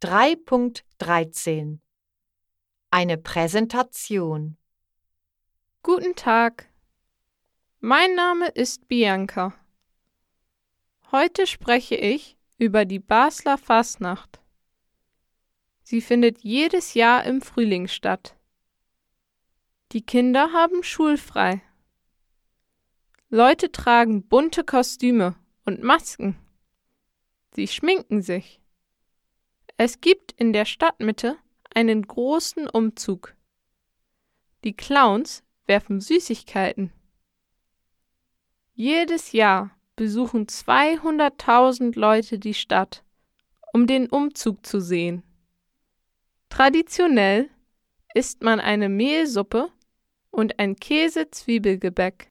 3.13 Eine Präsentation Guten Tag. Mein Name ist Bianca. Heute spreche ich über die Basler Fastnacht. Sie findet jedes Jahr im Frühling statt. Die Kinder haben schulfrei. Leute tragen bunte Kostüme und Masken. Sie schminken sich. Es gibt in der Stadtmitte einen großen Umzug. Die Clowns werfen Süßigkeiten. Jedes Jahr besuchen 200.000 Leute die Stadt, um den Umzug zu sehen. Traditionell isst man eine Mehlsuppe und ein Käse-Zwiebelgebäck.